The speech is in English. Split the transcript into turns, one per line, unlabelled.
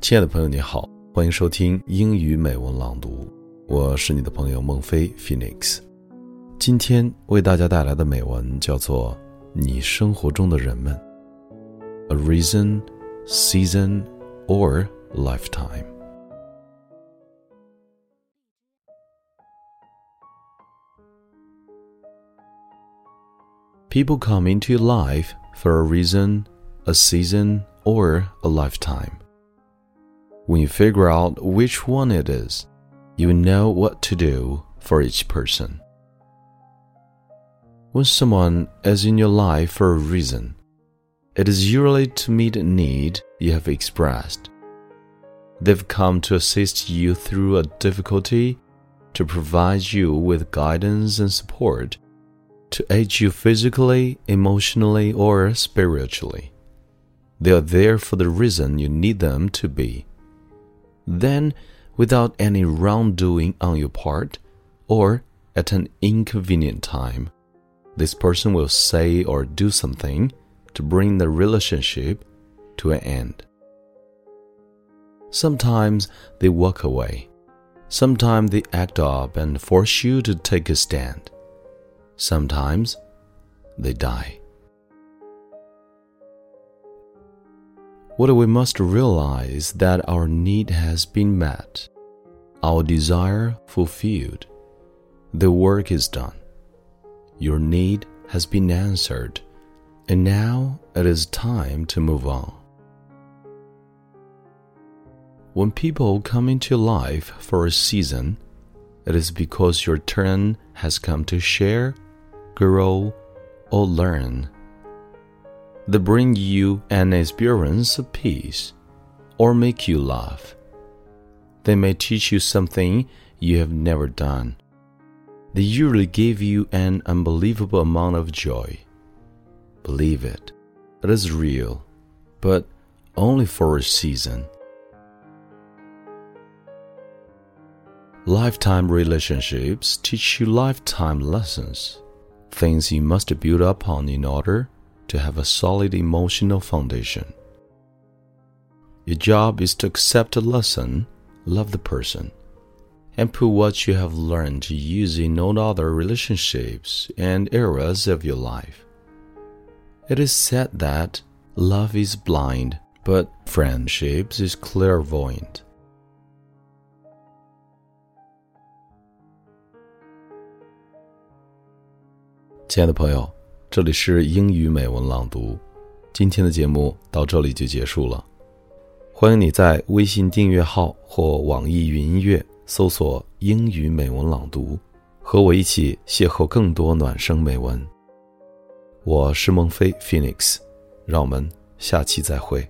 亲爱的朋友，你好，欢迎收听英语美文朗读，我是你的朋友孟非 Phoenix。今天为大家带来的美文叫做《你生活中的人们》，A reason, season, or lifetime。People come into your life for a reason, a season, or a lifetime. When you figure out which one it is, you know what to do for each person. When someone is in your life for a reason, it is usually to meet a need you have expressed. They've come to assist you through a difficulty, to provide you with guidance and support to aid you physically, emotionally, or spiritually. They are there for the reason you need them to be. Then, without any wrongdoing on your part, or at an inconvenient time, this person will say or do something to bring the relationship to an end. Sometimes they walk away. Sometimes they act up and force you to take a stand. Sometimes they die. What we must realize that our need has been met, our desire fulfilled, the work is done. Your need has been answered, and now it is time to move on. When people come into life for a season, it is because your turn has come to share grow, or learn. They bring you an experience of peace or make you laugh. They may teach you something you have never done. They usually give you an unbelievable amount of joy. Believe it, it is real, but only for a season. Lifetime relationships teach you lifetime lessons things you must build upon in order to have a solid emotional foundation. Your job is to accept a lesson, love the person, and put what you have learned to use in all other relationships and areas of your life. It is said that love is blind, but friendships is clairvoyant. Dear 这里是英语美文朗读，今天的节目到这里就结束了。欢迎你在微信订阅号或网易云音乐搜索“英语美文朗读”，和我一起邂逅更多暖声美文。我是孟非 Phoenix，让我们下期再会。